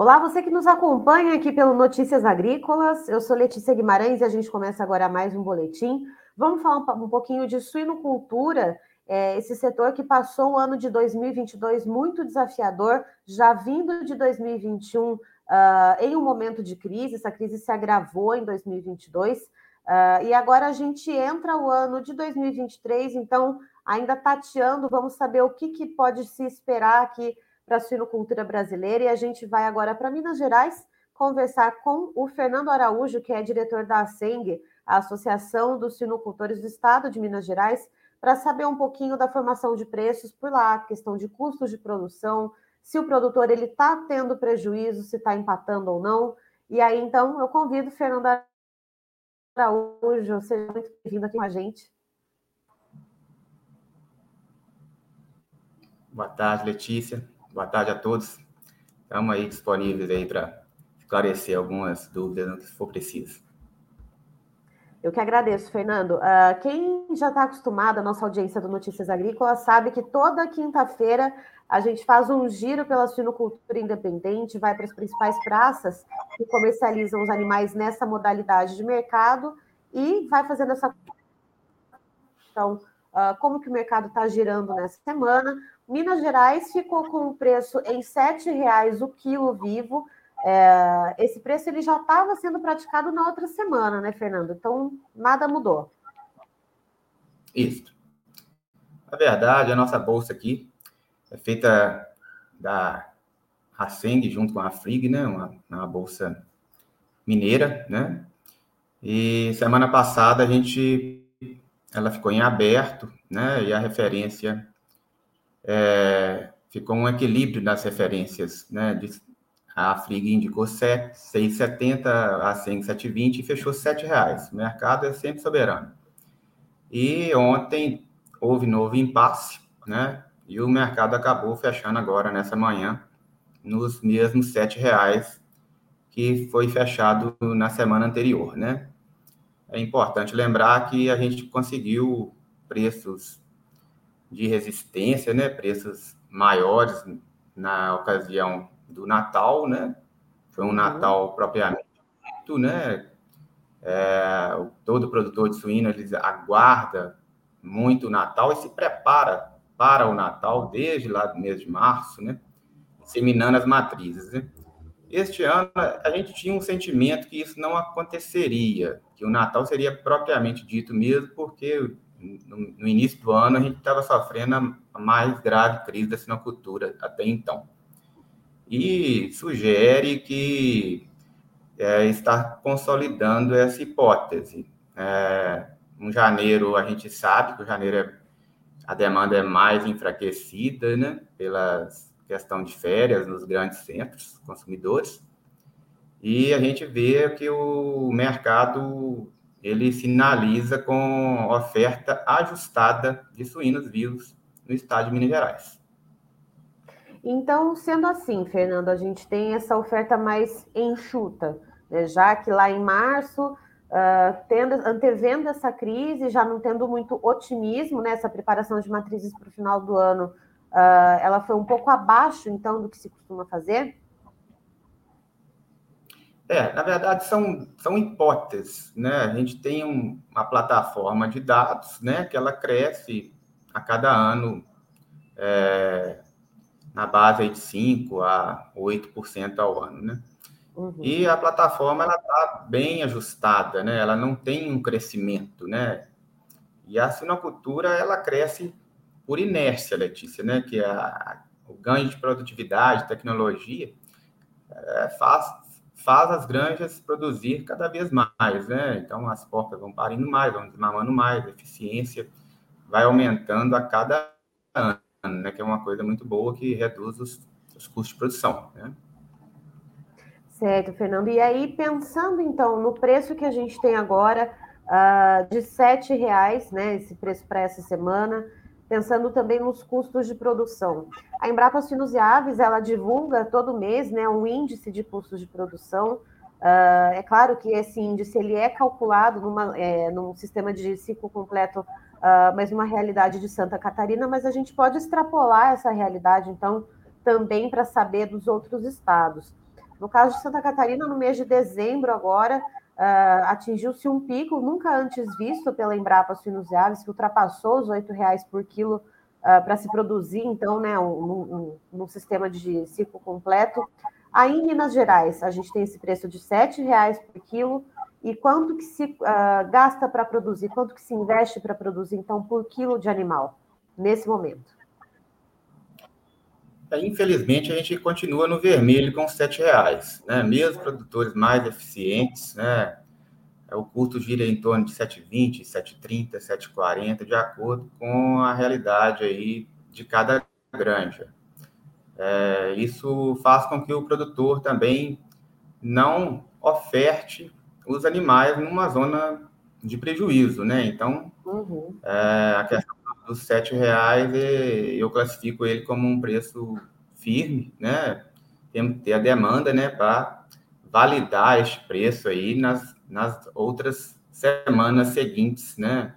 Olá, você que nos acompanha aqui pelo Notícias Agrícolas. Eu sou Letícia Guimarães e a gente começa agora mais um boletim. Vamos falar um pouquinho de suinocultura, é, esse setor que passou o ano de 2022 muito desafiador, já vindo de 2021 uh, ah, em um momento de crise, essa crise se agravou em 2022. Uh, ah, e agora a gente entra o ano de 2023, então ainda tateando, vamos saber o que, que pode se esperar aqui para a suinocultura brasileira. E a gente vai agora para Minas Gerais conversar com o Fernando Araújo, que é diretor da ASENG, a Associação dos Suinocultores do Estado de Minas Gerais, para saber um pouquinho da formação de preços por lá, questão de custos de produção, se o produtor ele está tendo prejuízo, se está empatando ou não. E aí, então, eu convido Fernando Araújo, seja muito bem-vindo aqui com a gente. Boa tarde, Letícia. Boa tarde a todos. Estamos aí disponíveis aí para esclarecer algumas dúvidas no que for preciso. Eu que agradeço, Fernando. Uh, quem já está acostumado, a nossa audiência do Notícias Agrícolas, sabe que toda quinta-feira a gente faz um giro pela suinocultura independente, vai para as principais praças que comercializam os animais nessa modalidade de mercado e vai fazendo essa. Então, uh, como que o mercado está girando nessa semana, Minas Gerais ficou com o preço em R$ 7,00 o quilo vivo. É, esse preço ele já estava sendo praticado na outra semana, né, Fernando? Então, nada mudou. Isso. Na verdade, a nossa bolsa aqui é feita da Raceng junto com a Frig, né? Uma, uma bolsa mineira, né? E semana passada a gente ela ficou em aberto, né? E a referência é, ficou um equilíbrio nas referências, né? A Frig indicou 6,70, a 7,20 e fechou R$ 7,00. O mercado é sempre soberano. E ontem houve novo impasse, né? E o mercado acabou fechando agora nessa manhã nos mesmos R$ 7,00 que foi fechado na semana anterior, né? É importante lembrar que a gente conseguiu preços de resistência, né? Preços maiores na ocasião do Natal, né? Foi um uhum. Natal propriamente dito, né? É, todo produtor de suíno ele aguarda muito o Natal e se prepara para o Natal desde lá do mês de março, né? Seminando as matrizes. Né? Este ano a gente tinha um sentimento que isso não aconteceria, que o Natal seria propriamente dito mesmo, porque no, início do ano, a gente estava sofrendo a mais grave crise da sinocultura até então. E sugere que é, está consolidando essa hipótese. É, janeiro, a gente sabe que o janeiro é, a demanda é mais enfraquecida, né, pela questão de férias nos grandes centros consumidores, e a gente vê que o mercado ele sinaliza com oferta ajustada de suínos vivos no estado de Minas Gerais. Então, sendo assim, Fernando, a gente tem essa oferta mais enxuta, né? já que lá em março, uh, tendo, antevendo essa crise, já não tendo muito otimismo nessa né? preparação de matrizes para o final do ano, uh, ela foi um pouco abaixo, então, do que se costuma fazer? É, na verdade, são, são hipóteses, né? A gente tem um, uma plataforma de dados, né? Que ela cresce a cada ano é, na base de 5% a 8% ao ano, né? Uhum. E a plataforma, ela está bem ajustada, né? Ela não tem um crescimento, né? E a sinocultura, ela cresce por inércia, Letícia, né? Que a, o ganho de produtividade, tecnologia, é, faz, faz as granjas produzir cada vez mais, né? Então as porcas vão parindo mais, vão desmamando mais, a eficiência vai aumentando a cada ano, né? Que é uma coisa muito boa que reduz os, os custos de produção, né? Certo, Fernando. E aí, pensando então no preço que a gente tem agora uh, de R$ reais, né? Esse preço para essa semana, pensando também nos custos de produção. A Embrapa Sinos e Aves, ela divulga todo mês né, um índice de custos de produção. Uh, é claro que esse índice ele é calculado numa, é, num sistema de ciclo completo, uh, mas numa realidade de Santa Catarina, mas a gente pode extrapolar essa realidade, então, também para saber dos outros estados. No caso de Santa Catarina, no mês de dezembro agora, uh, atingiu-se um pico nunca antes visto pela Embrapa Suínos Aves, que ultrapassou os R$ reais por quilo uh, para se produzir, então, né, um, um, um, sistema de ciclo completo. Aí em Minas Gerais, a gente tem esse preço de R$ reais por quilo, e quanto que se uh, gasta para produzir, quanto que se investe para produzir, então, por quilo de animal, nesse momento? Infelizmente, a gente continua no vermelho com R$ reais, né? Mesmo produtores mais eficientes, né? É, o custo gira em torno de 7,20, 7,30, 7,40, de acordo com a realidade aí de cada granja. É, isso faz com que o produtor também não oferte os animais numa zona de prejuízo, né? Então, uhum. é, a questão dos sete reais eu classifico ele como um preço firme, né? Temos que ter a demanda, né, para validar este preço aí nas, nas outras semanas seguintes, né?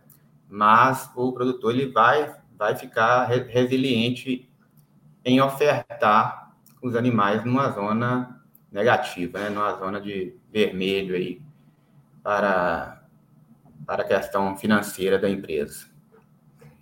Mas o produtor ele vai vai ficar resiliente em ofertar os animais numa zona negativa, né? Numa zona de vermelho aí para, para a questão financeira da empresa.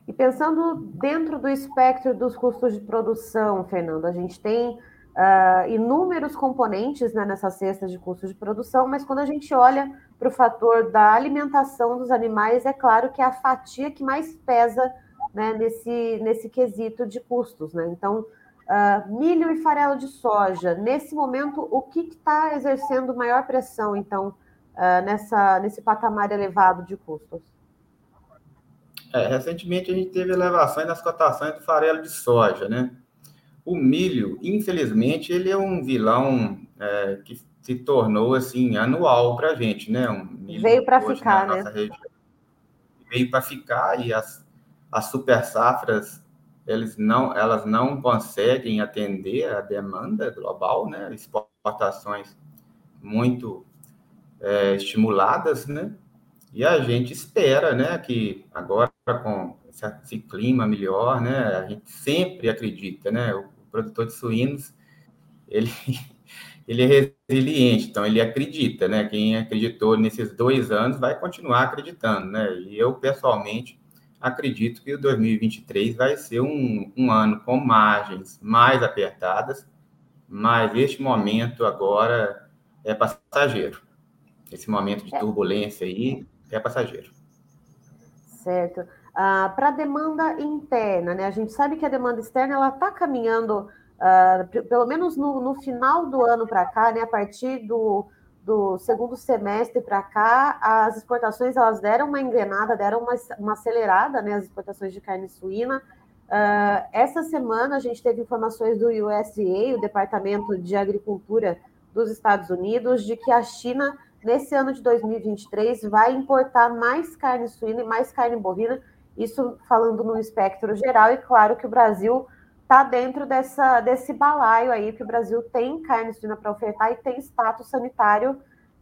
E pensando dentro do espectro dos custos de produção, Fernando, a gente tem uh, inúmeros componentes né, nessa cesta de custos de produção, mas quando a gente olha para o fator da alimentação dos animais, é claro que é a fatia que mais pesa né, nesse, nesse quesito de custos. Né? Então, uh, milho e farelo de soja, nesse momento, o que está exercendo maior pressão, então, uh, nessa, nesse patamar elevado de custos? É, recentemente a gente teve elevações nas cotações do farelo de soja, né? O milho, infelizmente, ele é um vilão é, que se tornou assim anual para a gente, né? Um Veio para ficar, né? Região. Veio para ficar e as, as super safras eles não, elas não conseguem atender a demanda global, né? Exportações muito é, estimuladas, né? E a gente espera, né, que agora com esse clima melhor, né, a gente sempre acredita, né, o produtor de suínos, ele, ele é resiliente, então ele acredita, né, quem acreditou nesses dois anos vai continuar acreditando, né, e eu pessoalmente acredito que o 2023 vai ser um, um ano com margens mais apertadas, mas este momento agora é passageiro. Esse momento de é. turbulência aí é passageiro. Certo. Ah, Para a demanda interna, né? A gente sabe que a demanda externa ela está caminhando, ah, pelo menos no, no, final do ano para cá, né? A partir do, do segundo semestre para cá, as exportações elas deram uma engrenada, deram uma, uma acelerada, né? As exportações de carne suína. Uh, essa semana a gente teve informações do USDA, o Departamento de Agricultura dos Estados Unidos, de que a China nesse ano de 2023, vai importar mais carne suína e mais carne bovina, isso falando no espectro geral, e claro que o Brasil está dentro dessa, desse balaio aí, que o Brasil tem carne suína para ofertar e tem status sanitário,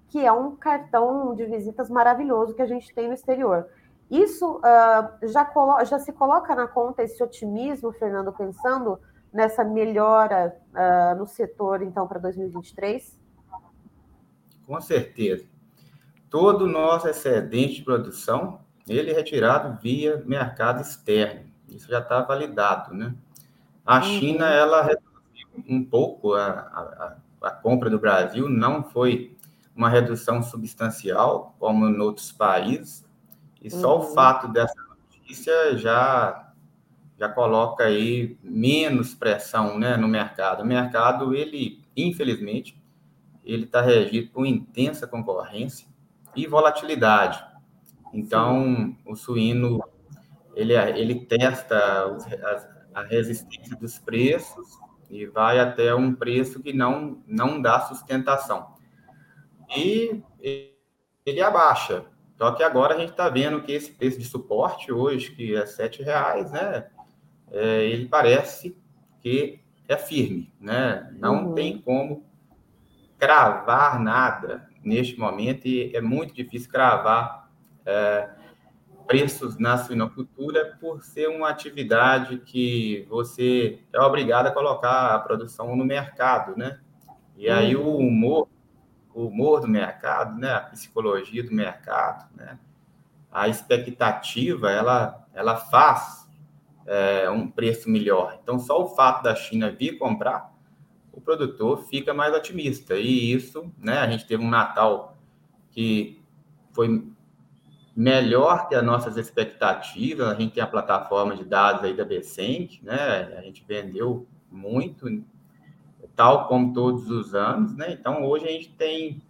que é um cartão de visitas maravilhoso que a gente tem no exterior. Isso uh, já, já, se coloca na conta esse otimismo, Fernando, pensando nessa melhora uh, no setor, então, para 2023? Com certeza. Todo o nosso excedente de produção, ele é retirado via mercado externo. Isso já está validado, né? A uhum. China, ela reduziu um pouco a, a, a compra do Brasil, não foi uma redução substancial, como em outros países, e só uhum. o fato dessa notícia já já coloca aí menos pressão né, no mercado. O mercado, ele, infelizmente, ele está regido por intensa concorrência e volatilidade. Então, o suíno ele, ele testa os, a, a, resistência dos preços e vai até um preço que não, não dá sustentação. E ele abaixa. Só que agora a gente está vendo que esse preço de suporte hoje, que é R$ reais, né? É, ele parece que é firme, né? Não uhum. tem como cravar nada neste momento e é muito difícil cravar é, preços na suinocultura por ser uma atividade que você é obrigado a colocar a produção no mercado, né? E aí o humor, o humor do mercado, né, a psicologia do mercado, né, a expectativa, ela, ela faz é, um preço melhor. Então, só o fato da China vir comprar, o produtor fica mais otimista. E isso, né, a gente teve um Natal que foi melhor que as nossas expectativas. A gente tem a plataforma de dados aí da Becenc, né? A gente vendeu muito, tal como todos os anos, né? Então hoje a gente tem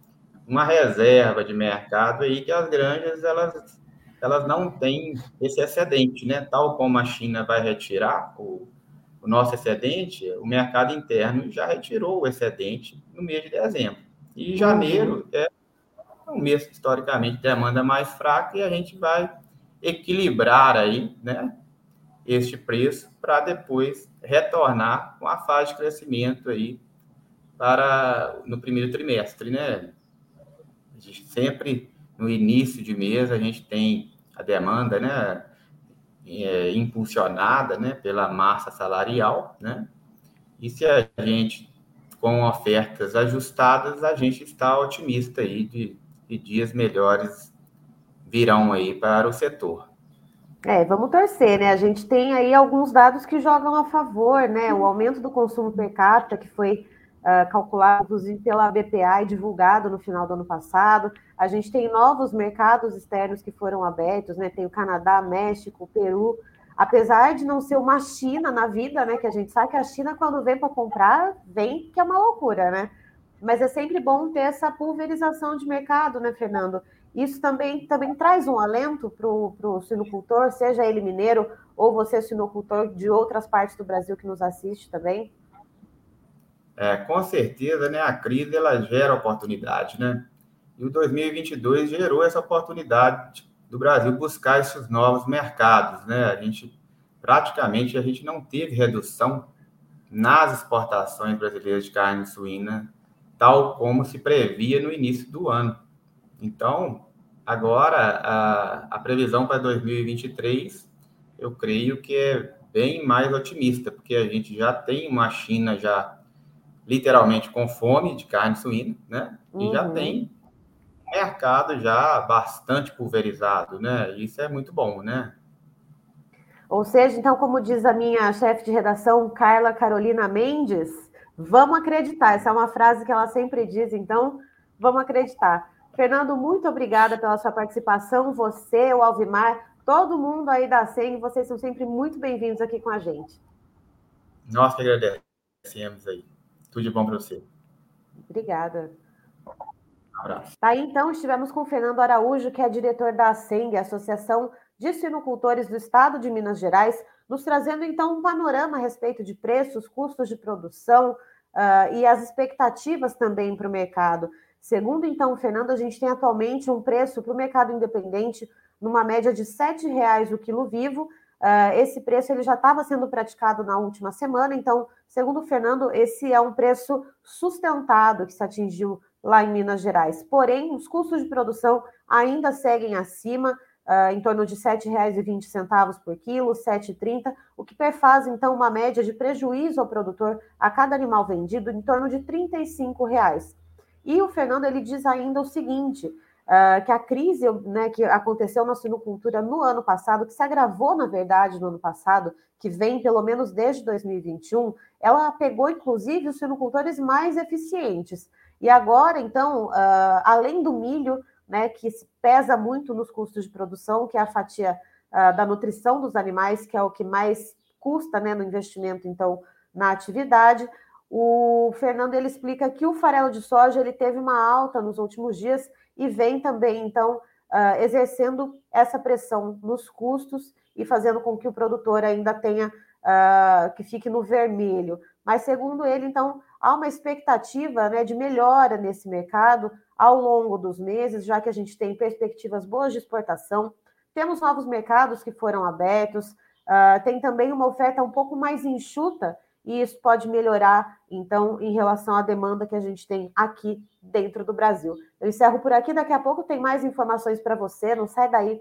uma reserva de mercado aí que as granjas elas elas não têm esse excedente, né? Tal como a China vai retirar o, o nosso excedente, o mercado interno já retirou o excedente no mês de dezembro. E janeiro é um mês historicamente demanda mais fraca e a gente vai equilibrar aí, né, este preço para depois retornar com a fase de crescimento aí para no primeiro trimestre, né? A gente sempre no início de mês a gente tem a demanda, né, é, impulsionada, né, pela massa salarial, né? E se a gente com ofertas ajustadas, a gente está otimista aí de e dias melhores virão aí para o setor. É, vamos torcer, né? A gente tem aí alguns dados que jogam a favor, né? O aumento do consumo per capita, que foi uh, calculado, inclusive, pela BPA e divulgado no final do ano passado. A gente tem novos mercados externos que foram abertos, né? Tem o Canadá, México, Peru. Apesar de não ser uma China na vida, né? Que a gente sabe que a China, quando vem para comprar, vem que é uma loucura, né? Mas é sempre bom ter essa pulverização de mercado, né, Fernando? Isso também, também traz um alento para o sinocultor, seja ele mineiro ou você sinocultor de outras partes do Brasil que nos assiste também? É, com certeza, né? A crise ela gera oportunidade, né? E o 2022 gerou essa oportunidade do Brasil buscar esses novos mercados, né? A gente praticamente a gente não teve redução nas exportações brasileiras de carne suína tal como se previa no início do ano. Então, agora, a, a previsão para 2023, eu creio que é bem mais otimista, porque a gente já tem uma China já literalmente com fome de carne suína, né? E uhum. já tem mercado já bastante pulverizado, né? Isso é muito bom, né? Ou seja, então, como diz a minha chefe de redação, Carla Carolina Mendes, Vamos acreditar. Essa é uma frase que ela sempre diz, então vamos acreditar. Fernando, muito obrigada pela sua participação. Você, o Alvimar, todo mundo aí da SEM, vocês são sempre muito bem-vindos aqui com a gente. Nós que agradecemos aí. Tudo de bom para você. Obrigada. Abraço. Tá aí, então, estivemos com Fernando Araújo, que é diretor da ASENG, Associação de Sinocultores do Estado de Minas Gerais, nos trazendo, então, um panorama a respeito de preços, custos de produção, uh, e as expectativas também para o mercado. Segundo, então, Fernando, a gente tem atualmente um preço para o mercado independente numa média de R$ 7,00 o quilo vivo. Uh, esse preço ele já estava sendo praticado na última semana, então, segundo o Fernando, esse é um preço sustentado que se atingiu lá em Minas Gerais. Porém, os custos de produção ainda seguem acima, uh, em torno de R$ 7,20 por quilo, R$ 7,30, o que perfaz, então, uma média de prejuízo ao produtor a cada animal vendido em torno de 35 reais. E o Fernando ele diz ainda o seguinte: uh, que a crise né, que aconteceu na suinocultura no ano passado, que se agravou, na verdade, no ano passado, que vem pelo menos desde 2021, ela pegou, inclusive, os suinocultores mais eficientes. E agora, então, uh, além do milho, né, que pesa muito nos custos de produção, que é a fatia uh, da nutrição dos animais, que é o que mais custa né, no investimento, então, na atividade. O Fernando ele explica que o farelo de soja ele teve uma alta nos últimos dias e vem também, então, uh, exercendo essa pressão nos custos e fazendo com que o produtor ainda tenha uh, que fique no vermelho. Mas, segundo ele, então, há uma expectativa né, de melhora nesse mercado ao longo dos meses, já que a gente tem perspectivas boas de exportação. Temos novos mercados que foram abertos, uh, tem também uma oferta um pouco mais enxuta, e isso pode melhorar, então, em relação à demanda que a gente tem aqui dentro do Brasil. Eu encerro por aqui, daqui a pouco tem mais informações para você, não sai daí.